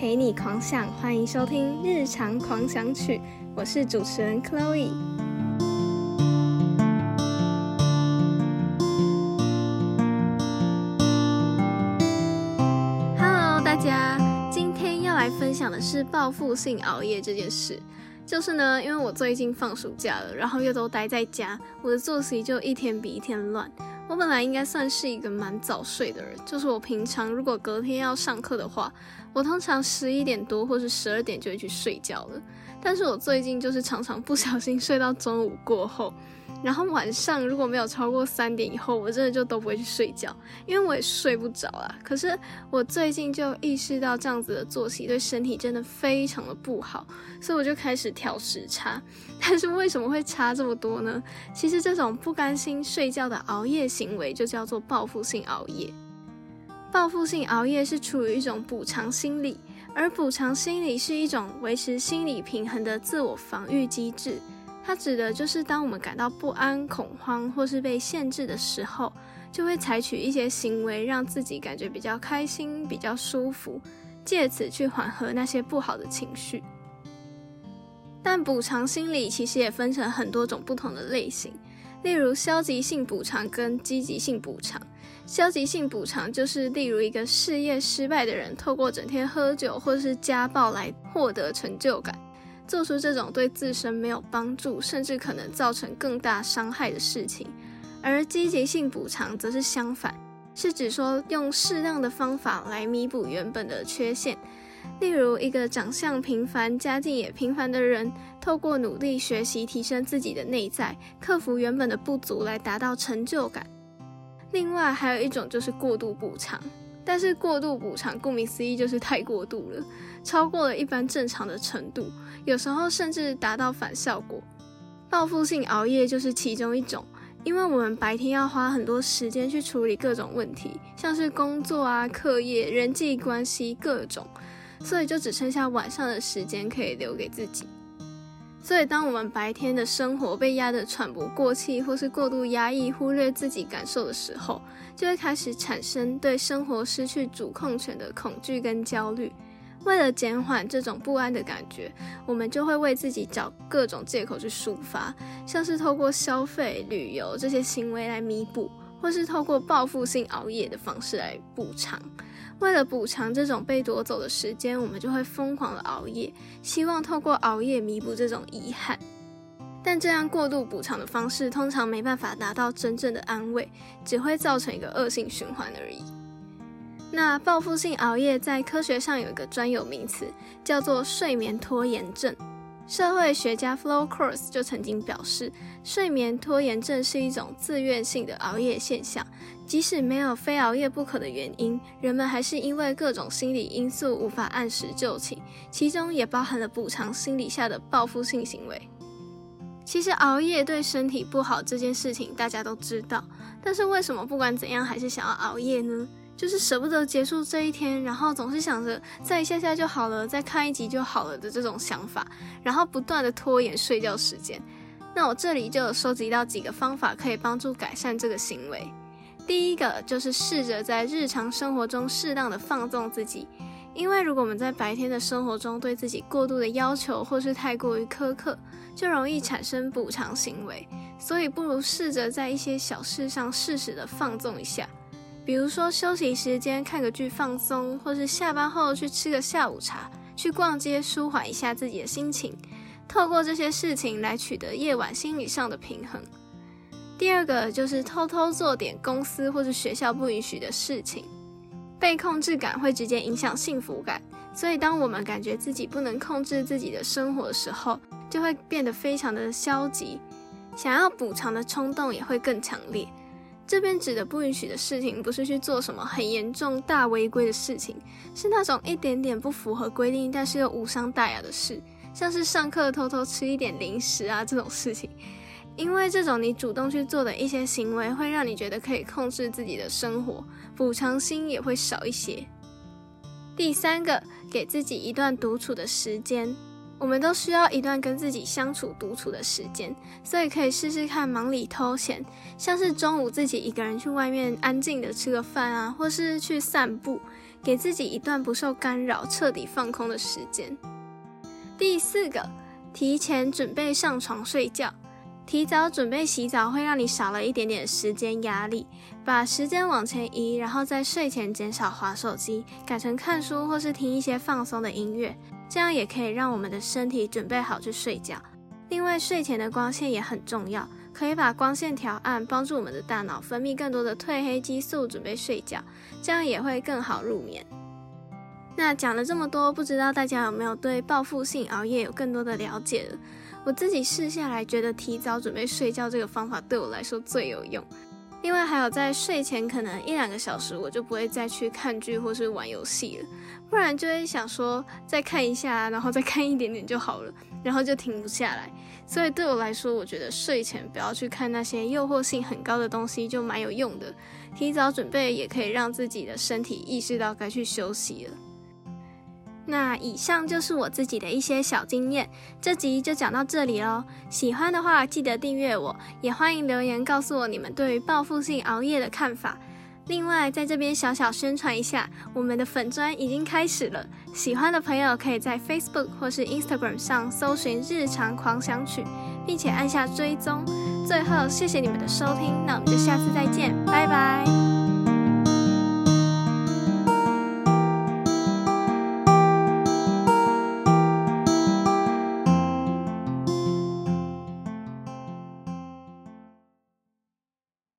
陪你狂想，欢迎收听《日常狂想曲》，我是主持人 Chloe。Hello，大家，今天要来分享的是报复性熬夜这件事。就是呢，因为我最近放暑假了，然后又都待在家，我的作息就一天比一天乱。我本来应该算是一个蛮早睡的人，就是我平常如果隔天要上课的话，我通常十一点多或是十二点就会去睡觉了。但是我最近就是常常不小心睡到中午过后。然后晚上如果没有超过三点以后，我真的就都不会去睡觉，因为我也睡不着啊。可是我最近就意识到这样子的作息对身体真的非常的不好，所以我就开始调时差。但是为什么会差这么多呢？其实这种不甘心睡觉的熬夜行为就叫做报复性熬夜。报复性熬夜是处于一种补偿心理，而补偿心理是一种维持心理平衡的自我防御机制。它指的就是当我们感到不安、恐慌或是被限制的时候，就会采取一些行为，让自己感觉比较开心、比较舒服，借此去缓和那些不好的情绪。但补偿心理其实也分成很多种不同的类型，例如消极性补偿跟积极性补偿。消极性补偿就是例如一个事业失败的人，透过整天喝酒或是家暴来获得成就感。做出这种对自身没有帮助，甚至可能造成更大伤害的事情，而积极性补偿则是相反，是指说用适当的方法来弥补原本的缺陷。例如，一个长相平凡、家境也平凡的人，透过努力学习提升自己的内在，克服原本的不足，来达到成就感。另外，还有一种就是过度补偿。但是过度补偿，顾名思义就是太过度了，超过了一般正常的程度，有时候甚至达到反效果。报复性熬夜就是其中一种，因为我们白天要花很多时间去处理各种问题，像是工作啊、课业、人际关系各种，所以就只剩下晚上的时间可以留给自己。所以，当我们白天的生活被压得喘不过气，或是过度压抑、忽略自己感受的时候，就会开始产生对生活失去主控权的恐惧跟焦虑。为了减缓这种不安的感觉，我们就会为自己找各种借口去抒发，像是透过消费、旅游这些行为来弥补，或是透过报复性熬夜的方式来补偿。为了补偿这种被夺走的时间，我们就会疯狂的熬夜，希望透过熬夜弥补这种遗憾。但这样过度补偿的方式，通常没办法达到真正的安慰，只会造成一个恶性循环而已。那报复性熬夜在科学上有一个专有名词，叫做睡眠拖延症。社会学家 f l o w c r o s s 就曾经表示，睡眠拖延症是一种自愿性的熬夜现象。即使没有非熬夜不可的原因，人们还是因为各种心理因素无法按时就寝，其中也包含了补偿心理下的报复性行为。其实熬夜对身体不好这件事情大家都知道，但是为什么不管怎样还是想要熬夜呢？就是舍不得结束这一天，然后总是想着再一下下就好了，再看一集就好了的这种想法，然后不断的拖延睡觉时间。那我这里就有收集到几个方法可以帮助改善这个行为。第一个就是试着在日常生活中适当的放纵自己，因为如果我们在白天的生活中对自己过度的要求或是太过于苛刻，就容易产生补偿行为。所以不如试着在一些小事上适时的放纵一下，比如说休息时间看个剧放松，或是下班后去吃个下午茶，去逛街舒缓一下自己的心情，透过这些事情来取得夜晚心理上的平衡。第二个就是偷偷做点公司或是学校不允许的事情，被控制感会直接影响幸福感，所以当我们感觉自己不能控制自己的生活的时候，就会变得非常的消极，想要补偿的冲动也会更强烈。这边指的不允许的事情，不是去做什么很严重大违规的事情，是那种一点点不符合规定但是又无伤大雅的事，像是上课偷偷吃一点零食啊这种事情。因为这种你主动去做的一些行为，会让你觉得可以控制自己的生活，补偿心也会少一些。第三个，给自己一段独处的时间。我们都需要一段跟自己相处、独处的时间，所以可以试试看忙里偷闲，像是中午自己一个人去外面安静的吃个饭啊，或是去散步，给自己一段不受干扰、彻底放空的时间。第四个，提前准备上床睡觉。提早准备洗澡会让你少了一点点时间压力，把时间往前移，然后在睡前减少划手机，改成看书或是听一些放松的音乐，这样也可以让我们的身体准备好去睡觉。另外，睡前的光线也很重要，可以把光线调暗，帮助我们的大脑分泌更多的褪黑激素，准备睡觉，这样也会更好入眠。那讲了这么多，不知道大家有没有对报复性熬夜有更多的了解了？我自己试下来，觉得提早准备睡觉这个方法对我来说最有用。另外，还有在睡前可能一两个小时，我就不会再去看剧或是玩游戏了，不然就会想说再看一下，然后再看一点点就好了，然后就停不下来。所以对我来说，我觉得睡前不要去看那些诱惑性很高的东西，就蛮有用的。提早准备也可以让自己的身体意识到该去休息了。那以上就是我自己的一些小经验，这集就讲到这里喽。喜欢的话记得订阅我，也欢迎留言告诉我你们对于报复性熬夜的看法。另外，在这边小小宣传一下，我们的粉砖已经开始了，喜欢的朋友可以在 Facebook 或是 Instagram 上搜寻“日常狂想曲”，并且按下追踪。最后，谢谢你们的收听，那我们就下次再见，拜拜。